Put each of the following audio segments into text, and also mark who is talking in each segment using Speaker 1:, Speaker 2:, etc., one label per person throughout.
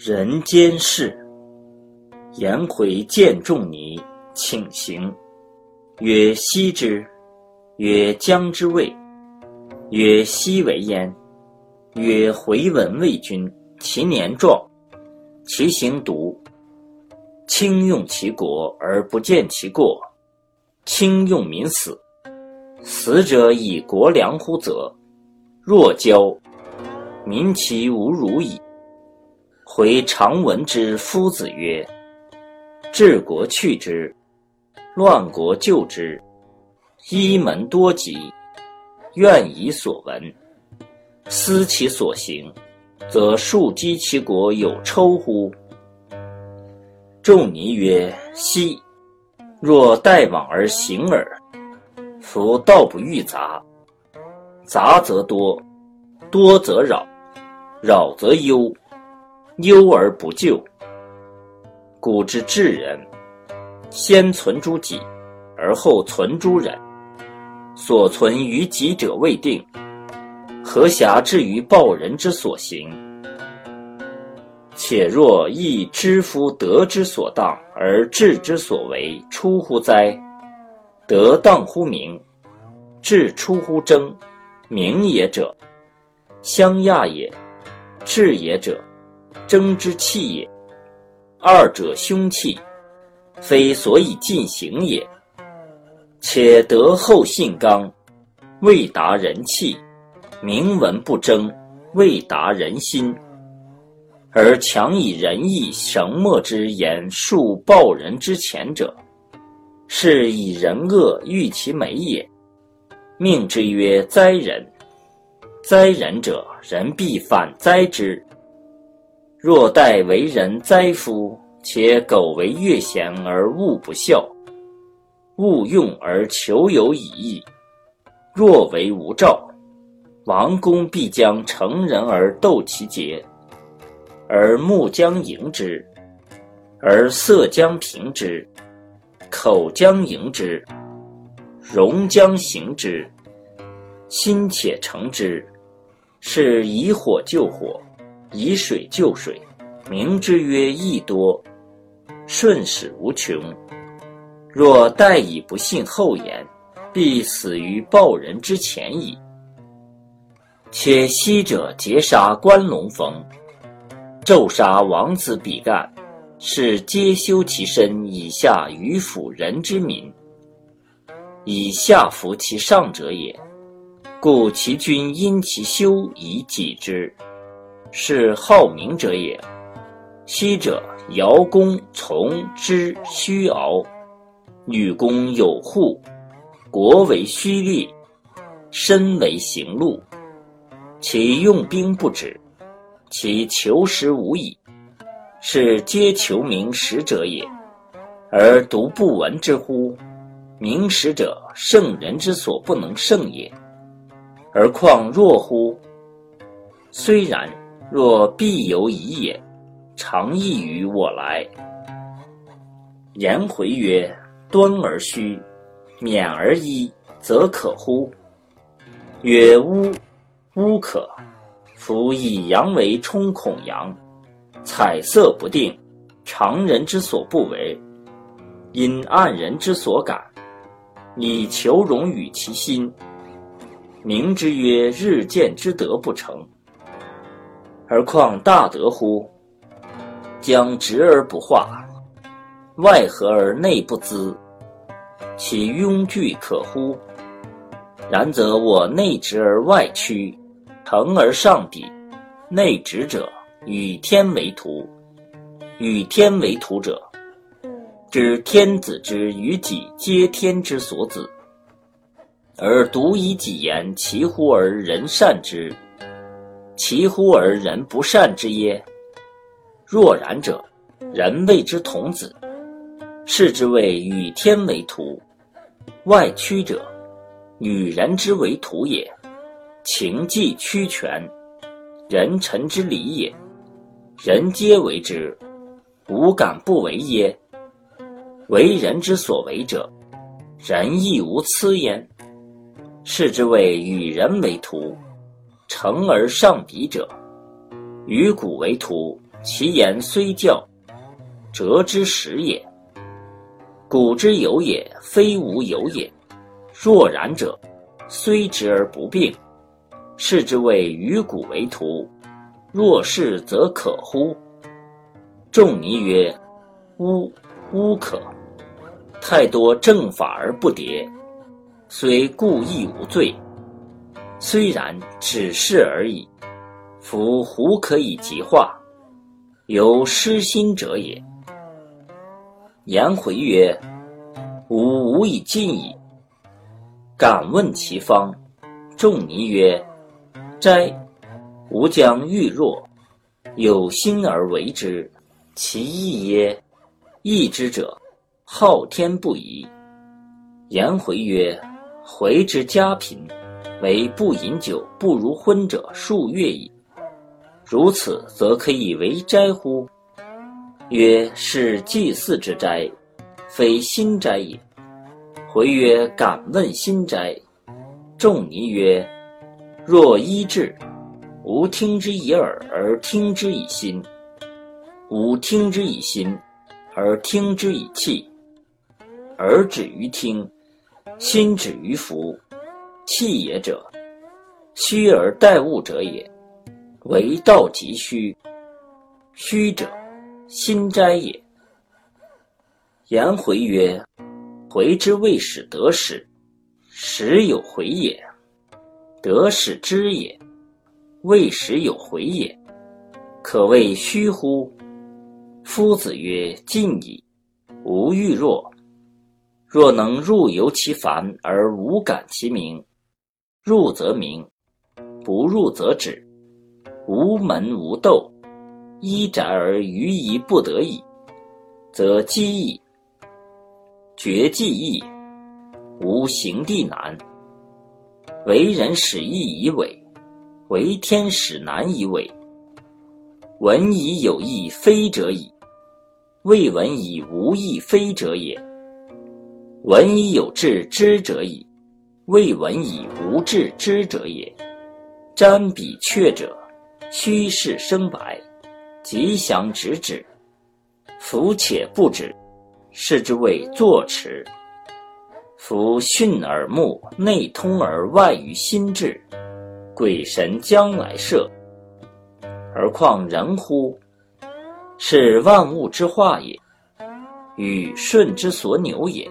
Speaker 1: 人间事。颜回见仲尼，请行。曰：“昔之。”曰：“将之谓。”曰：“昔为焉。”曰：“回闻魏君，其年壮，其行笃，轻用其国而不见其过，轻用民死。死者以国良乎则？若交，民其无如矣。”回常闻之夫子曰：“治国去之，乱国救之。一门多疾，怨以所闻，思其所行，则庶几其国有抽乎？”仲尼曰：“奚！若待往而行耳。夫道不欲杂，杂则多，多则扰，扰则忧。”忧而不救。古之治人，先存诸己，而后存诸人。所存于己者未定，何暇至于报人之所行？且若亦知夫德之所当，而智之所为，出乎哉？德当乎名，智出乎争。名也者，相亚也；智也者。争之气也，二者凶器，非所以进行也。且德厚信刚，未达人气；明文不争，未达人心。而强以仁义绳墨之言述报人之前者，是以人恶欲其美也。命之曰灾人，灾人者，人必反灾之。若待为人哉夫，且苟为乐贤而勿不孝，勿用而求有以义。若为无兆，王公必将成人而斗其节，而目将迎之，而色将平之，口将迎之，容将行之，心且成之，是以火救火。以水救水，名之曰益多，顺始无穷。若待以不信后言，必死于报人之前矣。且昔者劫杀关龙逢，纣杀王子比干，是皆修其身以下于辅人之民，以下服其上者也。故其君因其修以己之。是好名者也。昔者尧公从之虚敖，女公有户，国为虚立，身为行路。其用兵不止，其求实无已。是皆求名实者也，而独不闻之乎？名实者，圣人之所不能胜也。而况若乎？虽然。若必有疑也，常异于我来。颜回曰：“端而虚，勉而一，则可乎？”曰：“吾吾可。夫以阳为冲孔阳，彩色不定，常人之所不为，因暗人之所感，以求荣与其心。名之曰日见之德不成。”而况大德乎？将直而不化，外合而内不滋，其庸具可乎？然则我内直而外曲，成而上抵。内直者，与天为徒；与天为徒者，知天子之与己皆天之所子，而独以己言，其乎而人善之？其乎而人不善之耶？若然者，人谓之童子，是之谓与天为徒。外屈者，与人之为徒也。情既屈权，人臣之礼也。人皆为之，吾敢不为耶？为人之所为者，人亦无疵焉。是之谓与人为徒。成而上彼者，与古为徒，其言虽教，折之始也。古之有也，非无有也。若然者，虽直而不病，是之谓于古为徒。若是则可乎？仲尼曰：吾吾可。太多正法而不迭，虽故亦无罪。虽然，只是而已。夫胡可以极化？由失心者也。颜回曰：“吾无以尽矣。”敢问其方。仲尼曰：“斋，吾将欲若，有心而为之，其义耶？义之者，好天不已。”颜回曰：“回之家贫，为不饮酒不如昏者数月矣。如此，则可以为斋乎？”曰：是祭祀之斋，非心斋也。回曰：敢问心斋。仲尼曰：若一至，吾听之以耳而听之以心；吾听之以心，而听之以气。耳止于听，心止于服。气也者，虚而待物者也。为道即虚，虚者。心斋也。颜回曰：“回之未始得始，始有回也；得始知也，未始有回也。可谓虚乎？”夫子曰：“近矣。吾欲若，若能入游其烦而无感其名，入则明，不入则止，无门无斗。”依宅而愚疑不得已，则机矣。绝技易，无行地难。为人使易以伪，为天使难以伪。闻以有意非者矣，未闻以无意非者也。闻以有志知者矣，未闻以无志知者也。瞻彼阙者，虚室生白。吉祥直止，夫且不止，是之谓坐持。夫训耳目，内通而外于心志，鬼神将来设，而况人乎？是万物之化也，与顺之所扭也。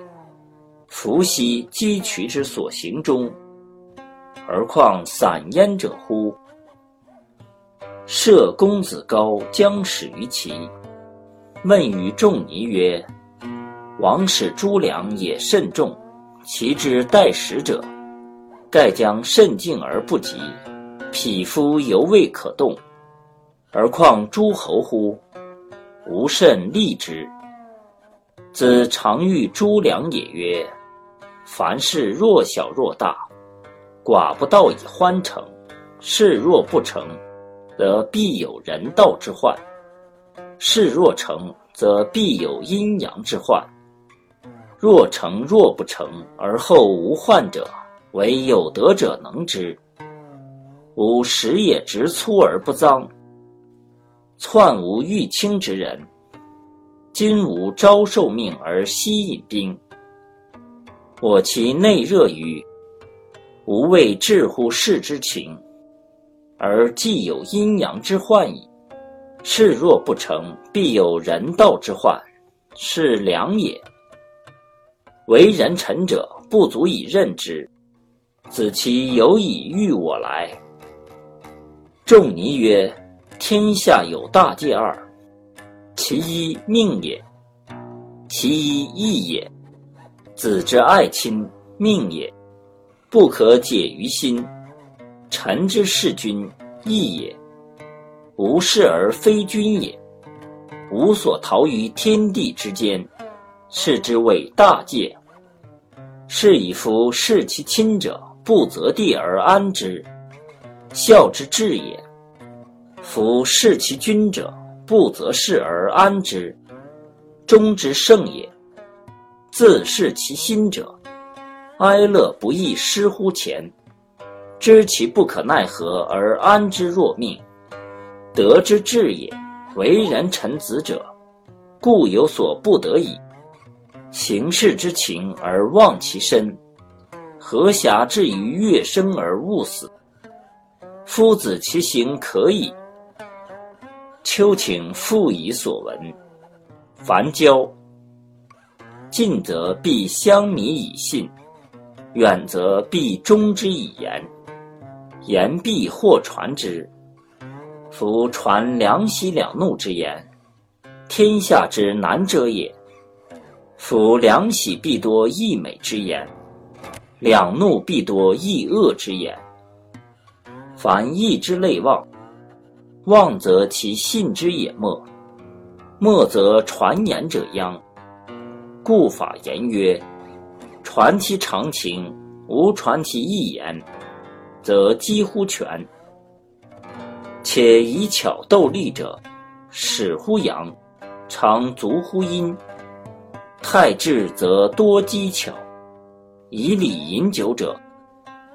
Speaker 1: 伏羲击渠之所行中，而况散焉者乎？射公子高将始于齐，问于仲尼曰：“王使诸粮也甚众，其之待食者，盖将甚敬而不及，匹夫犹未可动，而况诸侯乎？吾甚利之。子常欲诸粮也曰：凡事若小若大，寡不道以欢成，事若不成。”则必有人道之患，事若成，则必有阴阳之患。若成若不成，而后无患者，唯有德者能之。吾食也直粗而不脏，篡无欲清之人。今吾招受命而息引兵，我其内热于，吾谓至乎事之情。而既有阴阳之患矣，事若不成，必有人道之患，是良也。为人臣者不足以任之，子其有以御我来。仲尼曰：天下有大戒二，其一命也，其一义也。子之爱亲，命也，不可解于心。臣之事君，义也；无事而非君也，无所逃于天地之间，是之谓大戒。是以夫事其亲者，不择地而安之，孝之至也；夫事其君者，不择事而安之，忠之圣也。自视其心者，哀乐不亦失乎前。知其不可奈何而安之若命，德之至也。为人臣子者，故有所不得已。行事之情而忘其身，何暇至于乐生而勿死？夫子其行可矣。秋请复以所闻。凡交，近则必相弥以信，远则必忠之以言。言必或传之。夫传两喜两怒之言，天下之难者也。夫两喜必多溢美之言，两怒必多溢恶之言。凡义之类妄，妄则其信之也没，没则传言者殃。故法言曰：传其常情，无传其意言，则几乎全。且以巧斗利者，始乎阳，常足乎阴。太智则多机巧，以礼饮酒者，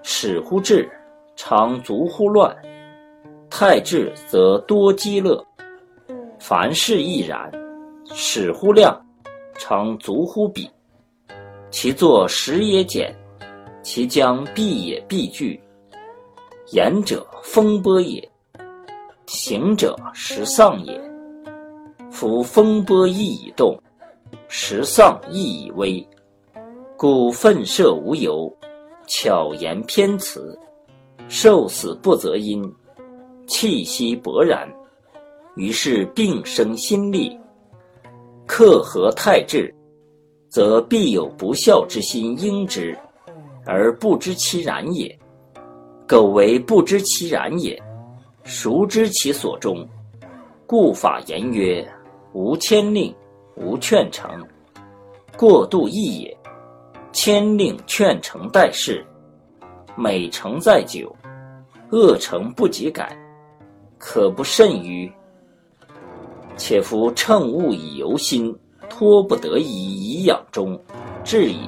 Speaker 1: 始乎智，常足乎乱。太智则多机乐，凡事亦然。始乎量，常足乎比。其作时也简，其将必也必具。言者风波也，行者时丧也。夫风波亦以动。时丧亦以微，故愤射无由，巧言偏辞，受死不择因，气息勃然，于是病生心力。克合太志，则必有不孝之心应之，而不知其然也。苟为不知其然也，孰知其所终？故法言曰：无牵令。无劝成，过度易也。千令劝成待事，美成在久，恶成不及改，可不甚于？且夫乘物以游心，托不得已以养中，至矣。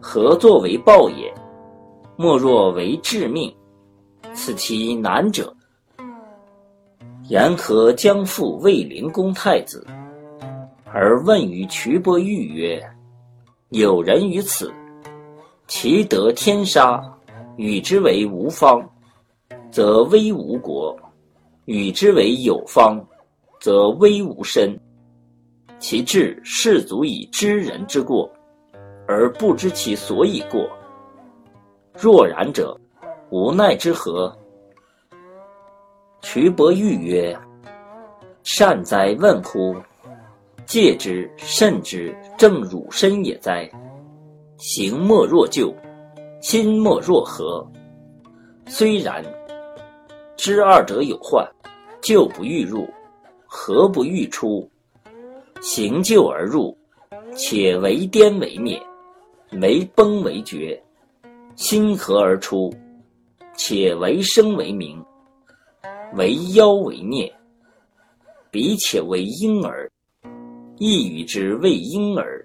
Speaker 1: 何作为报也？莫若为致命，此其难者。言何将复卫灵公太子？而问于瞿伯玉曰：“有人于此，其得天杀，与之为无方，则危无国；与之为有方，则危无身。其志士足以知人之过，而不知其所以过。若然者，无奈之何？”瞿伯玉曰：“善哉问乎！”戒之慎之，正汝身也哉！行莫若旧，心莫若和。虽然，知二者有患，旧不欲入，何不欲出。行旧而入，且为颠为灭，为崩为绝；心和而出，且为生为明，为妖为孽。彼且为婴儿。亦与之为婴儿，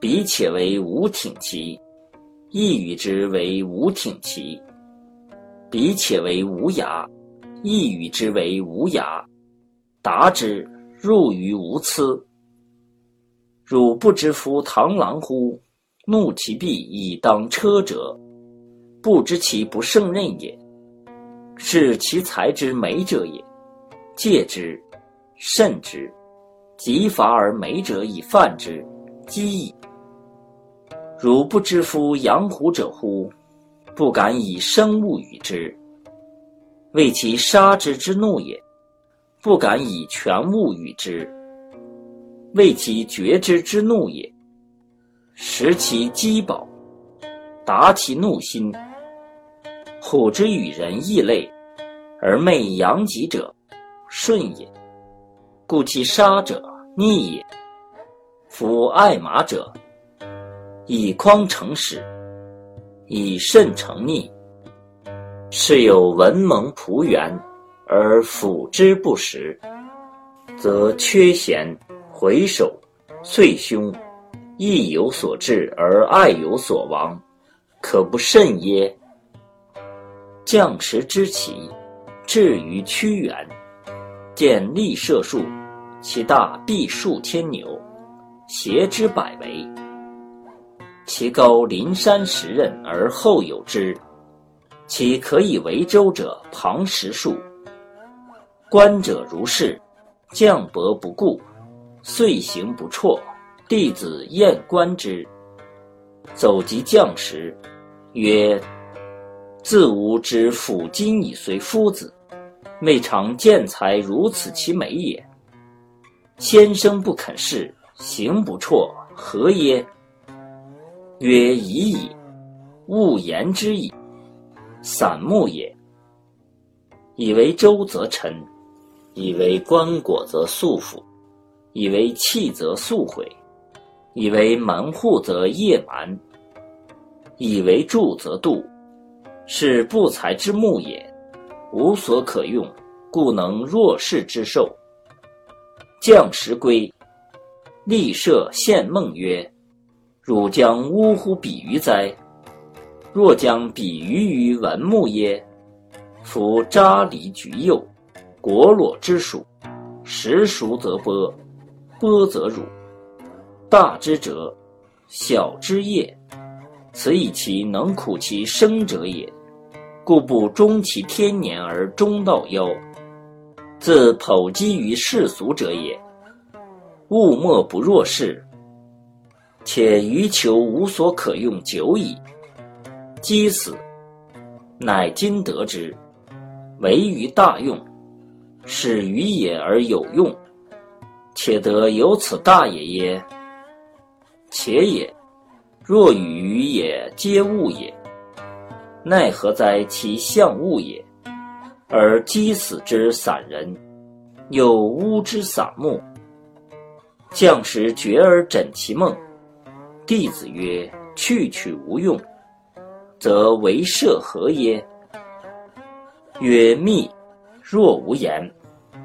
Speaker 1: 彼且为无挺其；亦与之为无挺其，彼且为无涯；亦与之为无涯。达之，入于无疵。汝不知夫螳螂乎？怒其臂以当车者，不知其不胜任也。是其才之美者也。戒之，慎之。及伐而美者以犯之，积矣。汝不知夫养虎者乎？不敢以生物与之，为其杀之之怒也；不敢以全物与之，为其绝之之怒也。食其饥饱，达其怒心。虎之与人异类，而昧阳己者，顺也。故其杀者。逆也。夫爱马者，以匡成始，以慎成逆。是有文蒙仆元，而辅之不实，则缺贤回首，遂凶，义有所至而爱有所亡，可不甚耶？将士知其，至于屈原。见立射树，其大必数千牛，挟之百围。其高临山十仞而后有之，其可以为舟者旁十数。观者如是，将伯不顾，遂行不辍。弟子厌观之，走及将时，曰：“自吾之府今以随夫子。”未尝见才如此其美也。先生不肯事，行不辍，何耶？曰：已矣。勿言之矣。散木也。以为舟则沉，以为棺椁则素腐，以为器则速毁，以为门户则夜蛮，以为柱则度，是不才之木也。无所可用，故能若是之寿。将时归，立射献梦曰：“汝将呜呼比于哉？若将比喻于文木耶？夫扎离橘柚，果裸之属，时熟则剥，剥则乳。大之折，小之叶，此以其能苦其生者也。”故不终其天年而终道夭，自剖积于世俗者也。物莫不若是，且余求无所可用久矣。积死，乃今得之，为于大用，使于也而有用，且得有此大也耶？且也，若与于也，皆物也。奈何哉？其象物也，而击死之散人，有乌之散木。将时觉而枕其梦。弟子曰：“去取无用，则为射何耶？”曰：“密。若无言，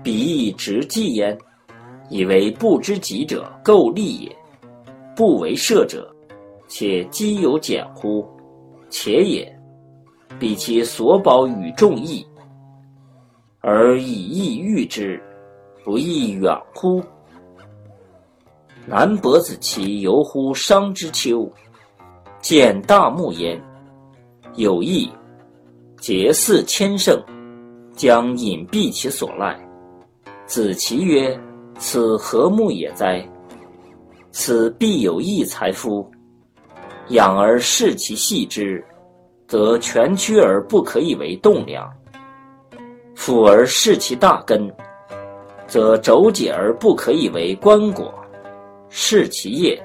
Speaker 1: 彼亦直记焉。以为不知己者构利也。不为社者，且积有简乎？且也。”彼其所保与众异，而以意喻之，不亦远乎？南伯子期游乎商之丘，见大木焉，有意，结似千乘，将隐蔽其所赖。子其曰：“此何木也哉？此必有异才夫。养而视其细之。”则全曲而不可以为栋梁；俯而视其大根，则轴解而不可以为棺椁；视其叶，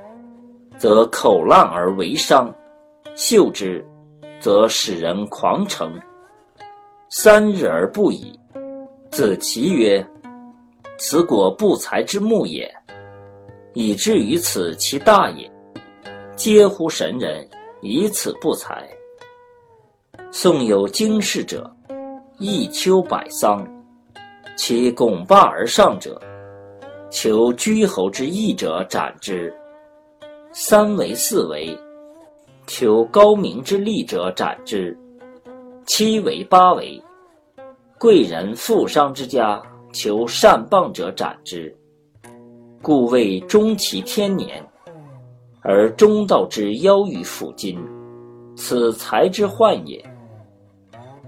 Speaker 1: 则口烂而为伤；嗅之，则使人狂成。三日而不已。子其曰：“此果不才之木也，以至于此其大也。皆乎神人，以此不才。”宋有经世者，一丘百桑，其拱罢而上者，求居侯之义者斩之；三为四为，求高明之利者斩之；七为八为，贵人富商之家求善谤者斩之。故谓终其天年，而中道之夭于抚今，此才之患也。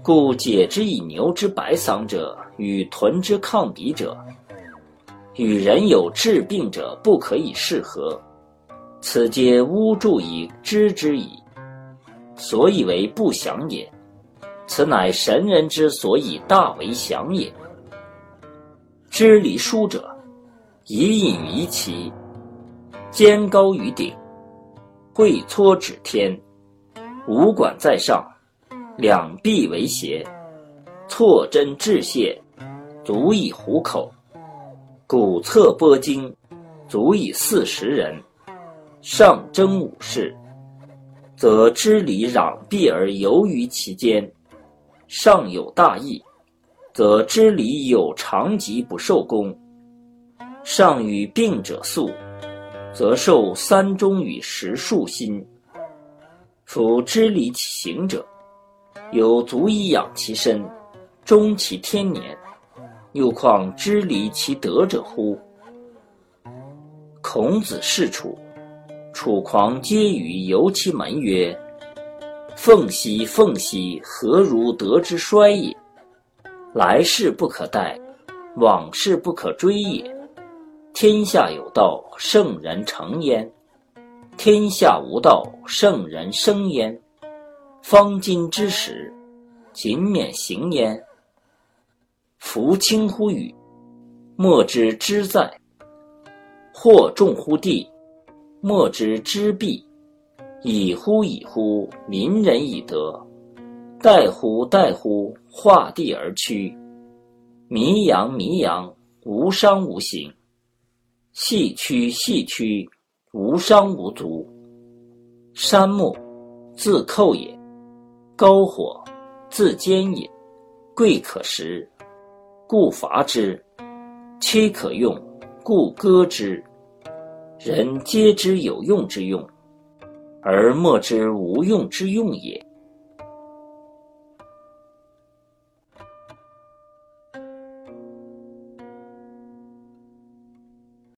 Speaker 1: 故解之以牛之白桑者，与豚之抗鼻者，与人有治病者不可以适合，此皆巫祝以知之矣。所以为不祥也，此乃神人之所以大为祥也。知礼书者，以隐于其肩高于顶，会搓指天，五管在上。两臂为斜，错针致泻，足以糊口；骨侧拨经，足以四十人。上征武士，则知礼攘臂而游于其间；上有大义，则知礼有长疾不受功。上与病者宿，则受三钟与十数薪。夫知礼其行者。有足以养其身，终其天年，又况知礼其德者乎？孔子是楚，楚狂皆与游其门曰：“凤兮凤兮，何如得之衰也？来世不可待，往事不可追也。天下有道，圣人成焉；天下无道，圣人生焉。方今之时，谨免行焉。夫轻乎羽，莫知之在。”或重乎地，莫知之弊；以乎以乎，民人以德。待乎待乎，化地而趋。弥扬弥扬，无伤无形；细曲细曲，无伤无足。山木，自寇也；高火，自坚也。贵可食，故伐之；妻可用。故割之，人皆知有用之用，而莫之无用之用也。